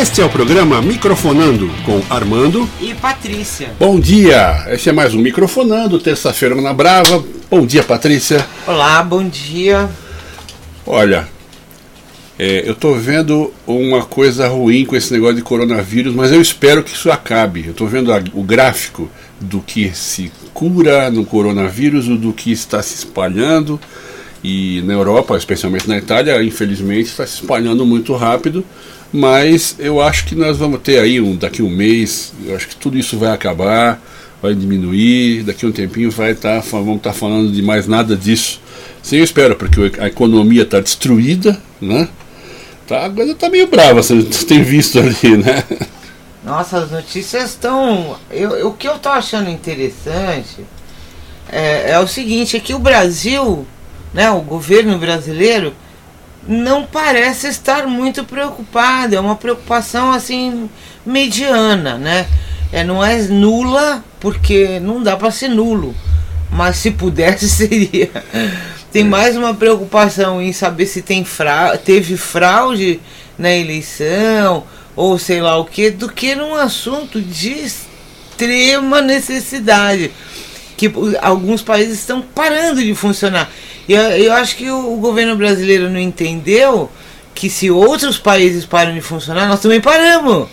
Este é o programa Microfonando com Armando e Patrícia. Bom dia! Esse é mais um Microfonando, terça-feira na Brava. Bom dia, Patrícia. Olá, bom dia. Olha, é, eu estou vendo uma coisa ruim com esse negócio de coronavírus, mas eu espero que isso acabe. Eu estou vendo a, o gráfico do que se cura no coronavírus, do que está se espalhando. E na Europa, especialmente na Itália, infelizmente está se espalhando muito rápido. Mas eu acho que nós vamos ter aí um, daqui um mês, eu acho que tudo isso vai acabar, vai diminuir, daqui um tempinho vai tá, vamos estar tá falando de mais nada disso. Sim, eu espero, porque a economia está destruída, né? Tá, a coisa está meio brava, você tem visto ali, né? Nossa, as notícias estão. O que eu estou achando interessante é, é o seguinte, é que o Brasil, né, o governo brasileiro, não parece estar muito preocupado, é uma preocupação assim mediana, né? É, não é nula, porque não dá para ser nulo, mas se pudesse seria. Tem mais uma preocupação em saber se tem fra teve fraude na eleição ou sei lá o que, do que num assunto de extrema necessidade que alguns países estão parando de funcionar. Eu, eu acho que o, o, governo brasileiro não entendeu que se outros países param de funcionar, nós também paramos.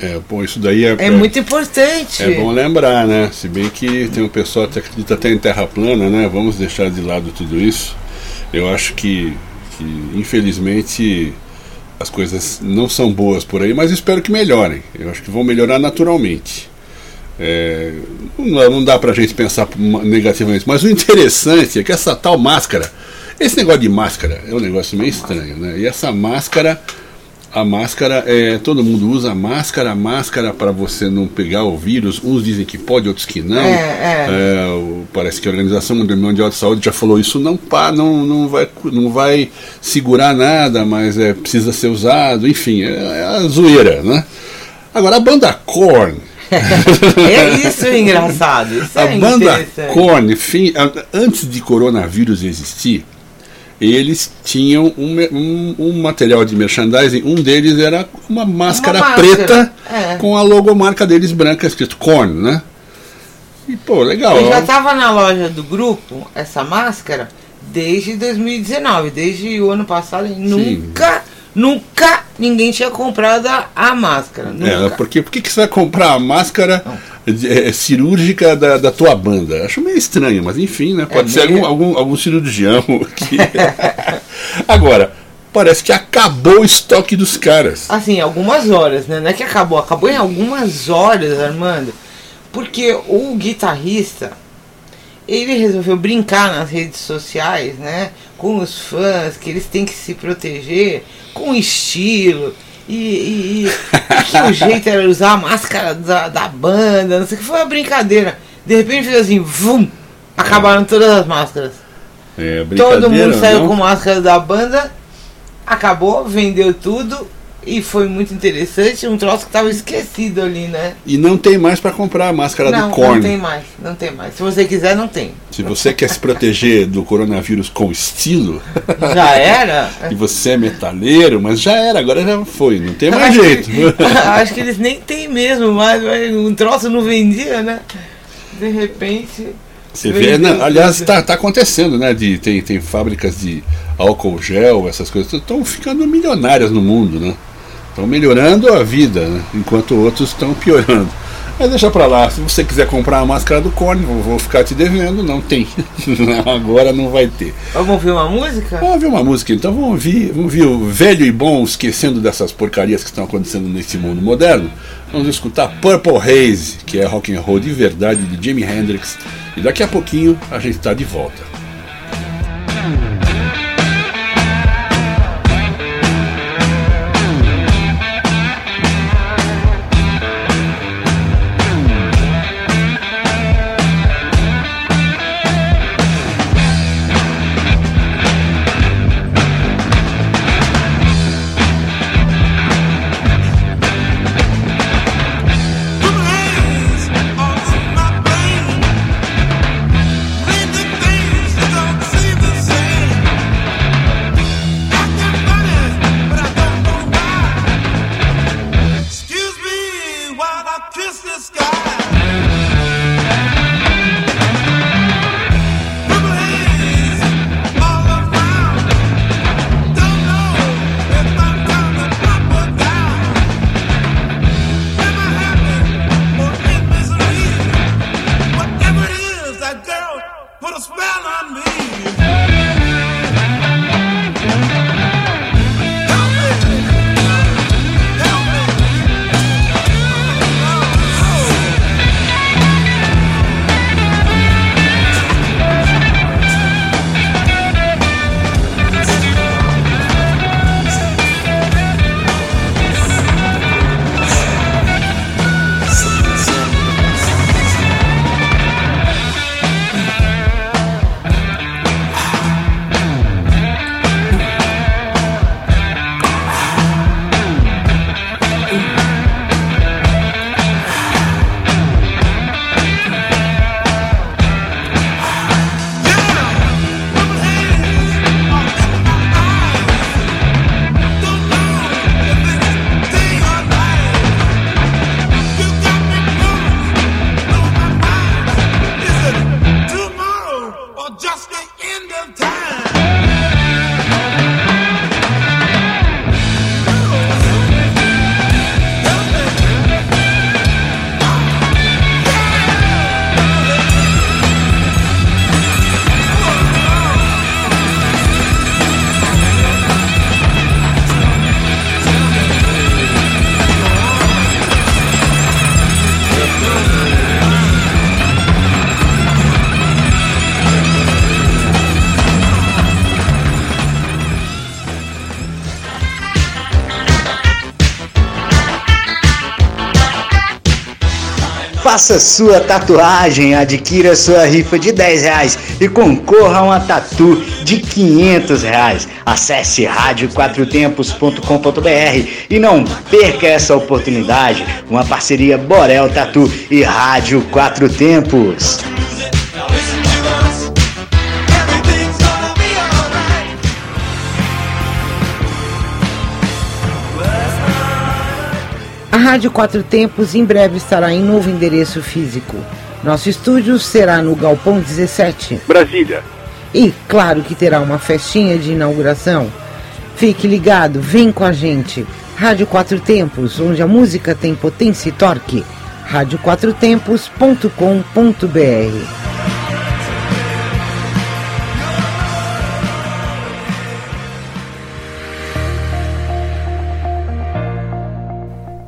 É, bom, isso daí é, é muito importante. É bom lembrar, né? Se bem que tem um pessoal que acredita até em terra plana, né? Vamos deixar de lado tudo isso. Eu acho que, que infelizmente as coisas não são boas por aí, mas espero que melhorem. Eu acho que vão melhorar naturalmente. É, não, dá pra gente pensar negativamente, mas o interessante é que essa tal máscara, esse negócio de máscara é um negócio meio estranho, né? E essa máscara, a máscara, é, todo mundo usa máscara, máscara para você não pegar o vírus. Uns dizem que pode, outros que não. É, é. É, parece que a Organização Mundial de Saúde já falou isso, não pá, não, não, vai, não vai segurar nada, mas é, precisa ser usado, enfim, é, é a zoeira, né? Agora a banda Korn é isso é engraçado. Isso a é banda Korn, fim, antes de coronavírus existir, eles tinham um, um, um, material de merchandising. Um deles era uma máscara, uma máscara preta é. com a logomarca deles branca escrito Korn, né? E pô, legal. Eu já estava na loja do grupo, essa máscara, desde 2019. Desde o ano passado, nunca Nunca ninguém tinha comprado a, máscara. Nunca. É, porque por que você vai comprar a máscara é, cirúrgica da, da tua banda? Acho meio estranho, mas enfim, né? Pode é ser meio... algum, algum, algum cirurgião. Que... Agora, parece que acabou o estoque dos caras. Assim, algumas horas, né? Não é que acabou, acabou em algumas horas, Armando. Porque o guitarrista, ele resolveu brincar nas redes sociais, né? Com os fãs, que eles têm que se proteger com estilo. E, e, e que o jeito era usar a máscara da, da banda, não sei o que, foi uma brincadeira. De repente fez assim, vum, acabaram todas as máscaras. É, Todo mundo saiu não? com máscara da banda, acabou, vendeu tudo e foi muito interessante, um troço que estava esquecido ali, né? E não tem mais para comprar a máscara não, do Korn. Não tem mais, não tem mais. Se você quiser, não tem. Se você quer se proteger do coronavírus com estilo. Já era? e você é metaleiro, mas já era, agora já foi, não tem mais jeito. acho que eles nem tem mesmo mais, um troço não vendia, né? De repente. Você vê, não, aliás, está tá acontecendo, né? De, tem, tem fábricas de álcool gel, essas coisas, estão ficando milionárias no mundo, né? Estão melhorando a vida, né? enquanto outros estão piorando. Mas deixa pra lá, se você quiser comprar a máscara do Corne, vou, vou ficar te devendo, não tem. Agora não vai ter. Vamos ouvir uma música? Vamos ouvir uma música então, vamos ouvir, vamos ouvir o velho e bom, esquecendo dessas porcarias que estão acontecendo nesse mundo moderno. Vamos escutar Purple Haze, que é rock and roll de verdade de Jimi Hendrix. E daqui a pouquinho a gente está de volta. Faça sua tatuagem, adquira sua rifa de 10 reais e concorra a uma tatu de 500 reais. Acesse radioquatrotempos.com.br e não perca essa oportunidade. Uma parceria Borel Tatu e Rádio Quatro Tempos. A Rádio Quatro Tempos em breve estará em novo endereço físico. Nosso estúdio será no Galpão 17, Brasília. E claro que terá uma festinha de inauguração. Fique ligado, vem com a gente. Rádio Quatro Tempos, onde a música tem potência e torque. radioquatrotempos.com.br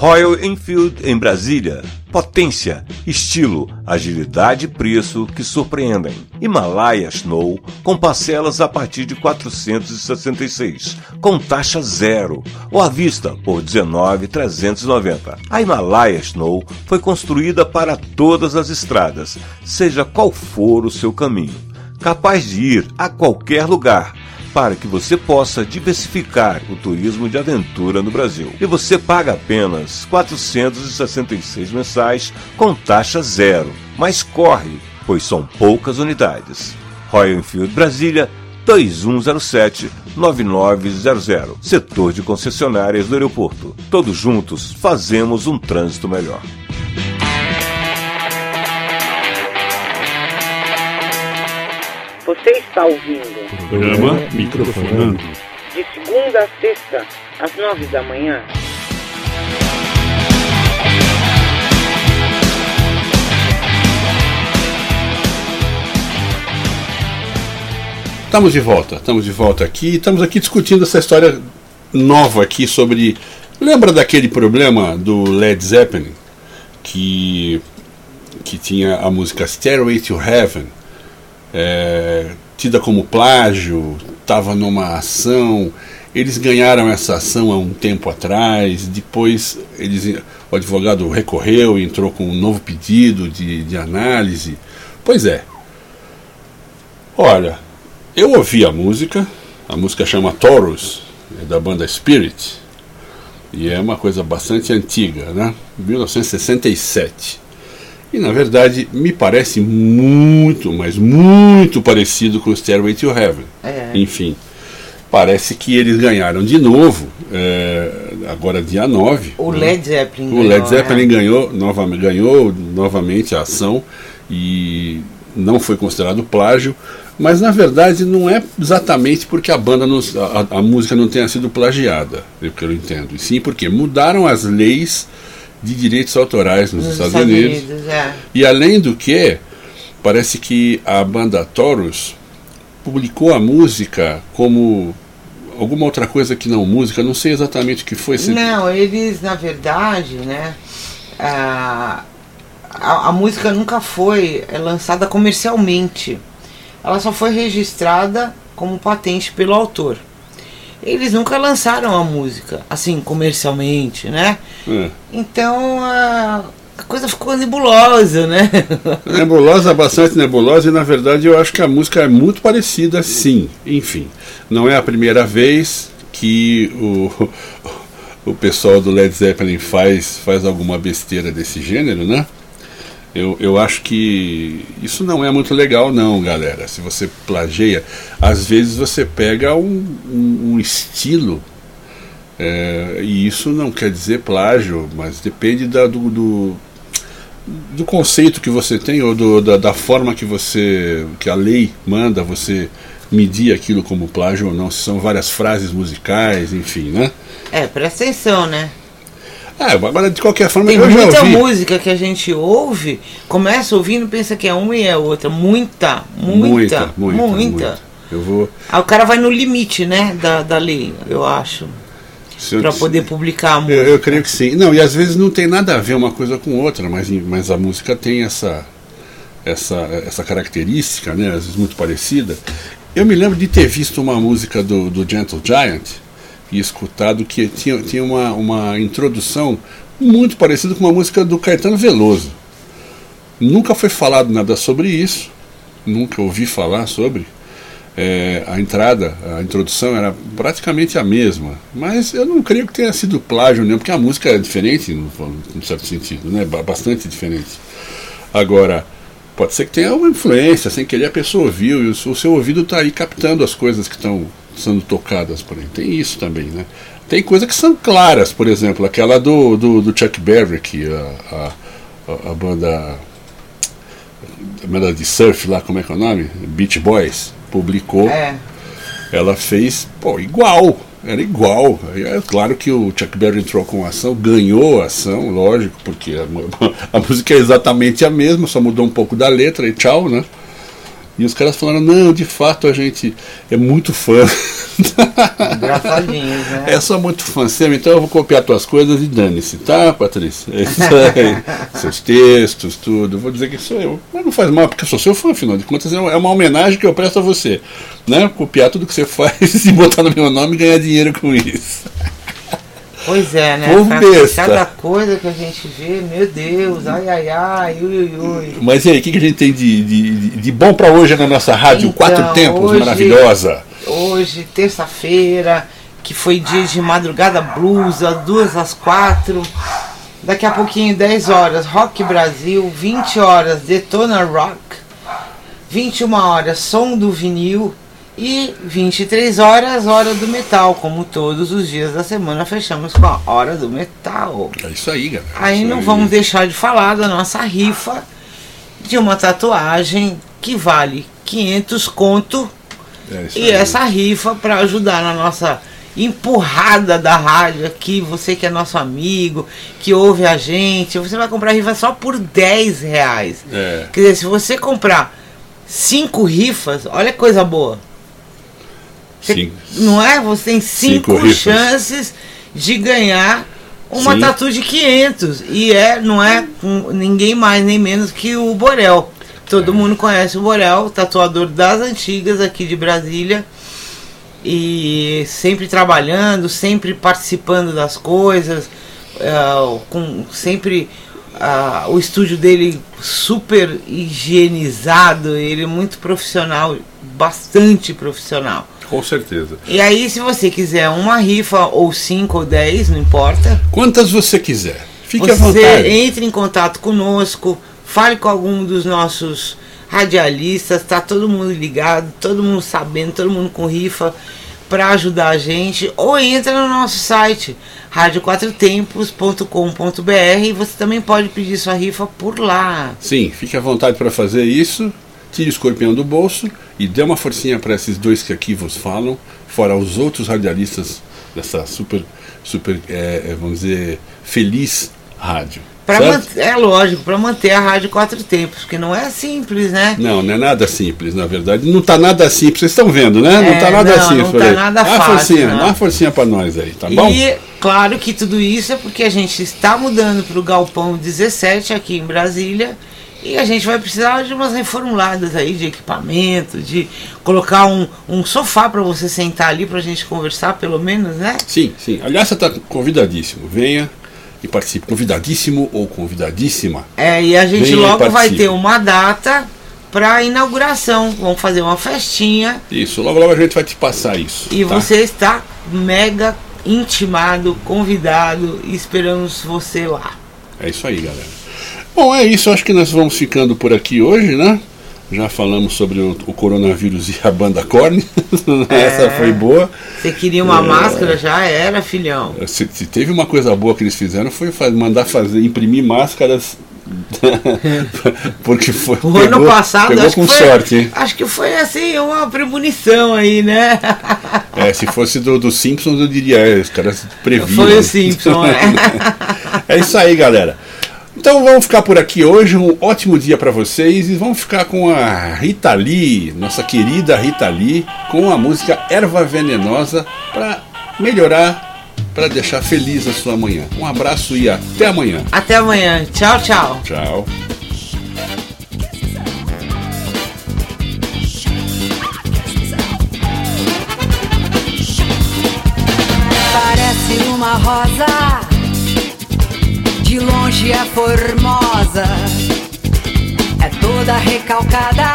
Royal Enfield em Brasília. Potência, estilo, agilidade e preço que surpreendem. Himalaya Snow com parcelas a partir de 466, com taxa zero, ou à vista por 19,390. A Himalaya Snow foi construída para todas as estradas, seja qual for o seu caminho, capaz de ir a qualquer lugar para que você possa diversificar o turismo de aventura no Brasil. E você paga apenas R$ 466 mensais com taxa zero. Mas corre, pois são poucas unidades. Royal Enfield Brasília 2107 9900. Setor de concessionárias do aeroporto. Todos juntos fazemos um trânsito melhor. Você está ouvindo. Programa Microfonando. De segunda a sexta, às nove da manhã. Estamos de volta, estamos de volta aqui. Estamos aqui discutindo essa história nova aqui sobre. Lembra daquele problema do Led Zeppelin? Que, que tinha a música Stairway to Heaven é, tida como plágio, estava numa ação. Eles ganharam essa ação há um tempo atrás, depois eles, o advogado recorreu e entrou com um novo pedido de, de análise. Pois é. Olha, eu ouvi a música, a música chama Taurus, é da banda Spirit, e é uma coisa bastante antiga, né? 1967. E na verdade me parece muito, mas muito parecido com o Stairway to Heaven. É. Enfim, parece que eles ganharam de novo, é, agora dia 9. O né? Led Zeppelin O ganhou, Led Zeppelin né? ganhou, nova, ganhou novamente a ação e não foi considerado plágio, mas na verdade não é exatamente porque a banda não, a, a música não tenha sido plagiada, pelo que eu entendo, e sim porque mudaram as leis de direitos autorais nos, Nos Estados, Unidos. é. E além do que, parece que a banda Taurus publicou a música como alguma outra coisa que não música, não sei exatamente o que foi. se- Não, eles, na verdade, né? A, a, a música nunca foi é, lançada comercialmente. Ela só foi registrada como patente pelo autor. Eles nunca lançaram a música, assim, comercialmente, né? É. Então a, a coisa ficou nebulosa, né? Nebulosa, bastante nebulosa, e na verdade eu acho que a música é muito parecida, sim. Enfim, não é a primeira vez que o, o pessoal do Led Zeppelin faz, faz alguma besteira desse gênero, né? Eu, eu acho que isso não é muito legal, não, galera. Se você plageia, às vezes você pega um, um, um estilo, é, e isso não quer dizer plágio, mas depende da, do, do, do conceito que você tem ou do, da, da forma que você que a lei manda você medir aquilo como plágio ou não. Se são várias frases musicais, enfim, né? É, presta atenção, né? É, agora de qualquer forma Tem eu já muita ouvi. música que a gente ouve, começa ouvindo, pensa que é uma e é outra. Muita, muita, muita. muita. Eu vou. Aí o cara vai no limite, né, da, da lei, eu acho, eu- pra poder publicar a Eu, música. eu creio que sim. Não, e às vezes não tem nada a ver uma coisa com outra, mas, mas a música tem essa, essa, essa característica, né? Às vezes muito parecida. Eu me lembro de ter visto uma música do, do Gentle Giant e escutado que tinha, tinha uma, uma introdução muito parecida com uma música do Caetano Veloso. Nunca foi falado nada sobre isso, nunca ouvi falar sobre. É, a entrada, a introdução era praticamente a mesma, mas eu não creio que tenha sido plágio, não, porque a música é diferente, num, certo sentido, né? Ba- bastante diferente. Agora, pode ser que tenha uma influência, sem querer a pessoa ouviu, e o seu, ouvido está aí captando as coisas que estão sendo tocadas por aí. Tem isso também, né? Tem coisas que são claras, por exemplo, aquela do, do, do Chuck Berry, que a, a, a- a banda a banda de surf lá, como é que é o nome? Beach Boys, publicou É, ela fez, pô, igual. Era igual. É claro que o Chuck Berry entrou com a ação, ganhou a ação, lógico, porque a, a música é exatamente a mesma, só mudou um pouco da letra e tchau, né? E os caras falaram, não, de fato a gente é muito fã. engraçadinhos, né? É só muito fã seu, então eu vou copiar tuas coisas e dane-se, tá, Patrícia? É isso aí. Seus textos, tudo. Vou dizer que sou eu. Mas não faz mal, porque eu sou seu fã, afinal de contas, é uma é homenagem que eu presto a você. Né? Copiar tudo que você faz e botar no meu nome e ganhar dinheiro com isso. Pois é, né? Povo besta. Cada coisa que a gente vê, meu Deus, ai ai ai, ui ui ui. Mas e aí, o que, que a gente tem de, de, de- bom pra hoje na nossa rádio? Então, Quatro tempos, hoje- maravilhosa. Hoje, terça-feira, que foi dia de madrugada blues, das duas às quatro. Daqui a pouquinho, 10 horas, Rock Brasil, 20 horas, Detona Rock, 21 horas, Som do Vinil e 23 horas, Hora do Metal. Como todos os dias da semana, fechamos com a Hora do Metal. É isso aí, galera. Aí Isso não vamos deixar de falar da nossa rifa de uma tatuagem que vale 500 conto É e aí. essa rifa para ajudar na nossa empurrada da rádio aqui, você que é nosso amigo, que ouve a gente, você vai comprar rifa só por 10 reais. É. Quer dizer, se você comprar cinco rifas, olha que coisa boa. Você- Cinco. Não é? Você tem cinco, Cinco chances de ganhar uma Sim. tatu de 500. E é, não é com ninguém mais nem menos que o Borel. Todo mundo conhece o Borel, tatuador das antigas aqui de Brasília. E sempre trabalhando, sempre participando das coisas, eh, com sempre ah, o estúdio dele super higienizado, ele é muito profissional, bastante profissional. Com certeza. E aí, se você quiser uma rifa, ou 5 ou 10, não importa, Quantas você quiser. Fique à você vontade. entre em contato conosco, fale com algum dos nossos radialistas, tá todo mundo ligado, todo mundo sabendo, todo mundo com rifa para ajudar a gente, ou entra no nosso site radioquatrotempos.com.br e você também pode pedir sua rifa por lá. Sim, fique à vontade para fazer isso. Tire o escorpião do bolso e dê uma forcinha para esses dois que aqui vos falam, fora os outros radialistas dessa super, super é, é, vamos dizer, feliz rádio. Pra manter, é lógico, para manter a Rádio Quatro Tempos, porque não é simples, né? Não, não é nada simples, na verdade. Não tá nada simples, vocês estão vendo, né? não É, tá nada não, simples. não tá nada dá uma fácil, forcinha, não. dá uma forcinha para nós aí, tá bom? E claro que tudo isso é porque a gente está mudando para o Galpão 17 aqui em Brasília e a gente vai precisar de umas reformuladas aí de equipamento, de colocar um, um sofá para você sentar ali para a gente conversar, pelo menos, né? Sim, sim. Aliás, você está convidadíssimo. Venha e participe. Convidadíssimo ou convidadíssima. É, e a gente Venha logo vai ter uma data para inauguração. Vamos fazer uma festinha Isso, logo logo a gente vai te passar isso. e tá? você está mega intimado, convidado esperamos você lá. É isso aí, galera. Bom, é isso. Acho que nós vamos ficando por aqui hoje, né? Já falamos sobre o, o coronavírus e a banda Korn. Essa foi boa. Você queria uma É. máscara? Já era, filhão. Se, se teve uma coisa boa que eles fizeram foi mandar fazer, imprimir máscaras Porque foi. O pegou, ano passado, pegou acho, com que foi, sorte, hein? acho que foi assim, uma premonição aí, né? É, se fosse do, do Simpsons, eu diria, é, os caras previram. Foi o Simpson, é. É isso aí, galera. Então vamos ficar por aqui hoje. Um ótimo dia para vocês e vamos ficar com a Rita Lee, nossa querida Rita Lee, com a música Erva Venenosa para melhorar, para deixar feliz a sua manhã. Um abraço e até amanhã. Até amanhã. Tchau, tchau. Tchau. Parece uma rosa, de longe é formosa, é toda recalcada.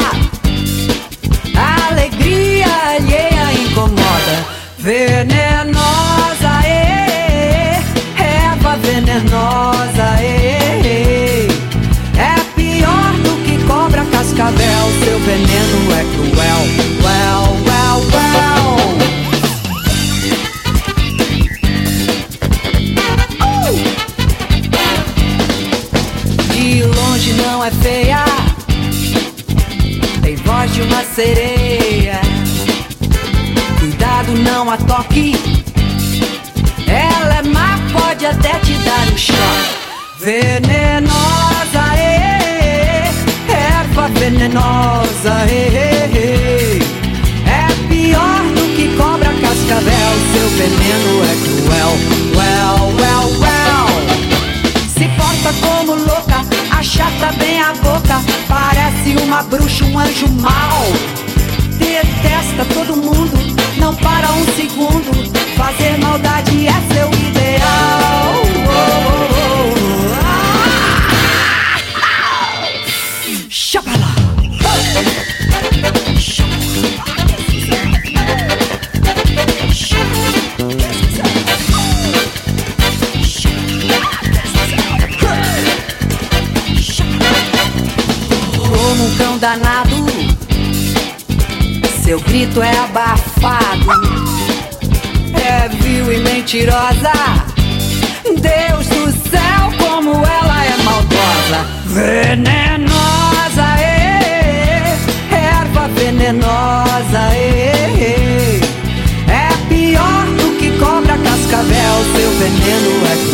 A alegria alheia incomoda, venenosa, ê, erva venenosa, ê, é pior do que cobra cascavel. Seu veneno é cruel, sereia. Cuidado, não a toque. Ela é má, pode até te dar um choque. Venenosa, ê, erva venenosa, ê, é pior do que cobra cascavel. Seu veneno é cruel. Well, well, well. Se porta como louca, achata bem a boca. Parece uma bruxa, um anjo mau. Detesta todo mundo, não para um segundo. Fazer maldade é danado, seu grito é abafado, é vil e mentirosa. Deus do céu, como ela é maldosa, venenosa, ê, erva venenosa, ê, é pior do que cobra cascavel. Seu veneno é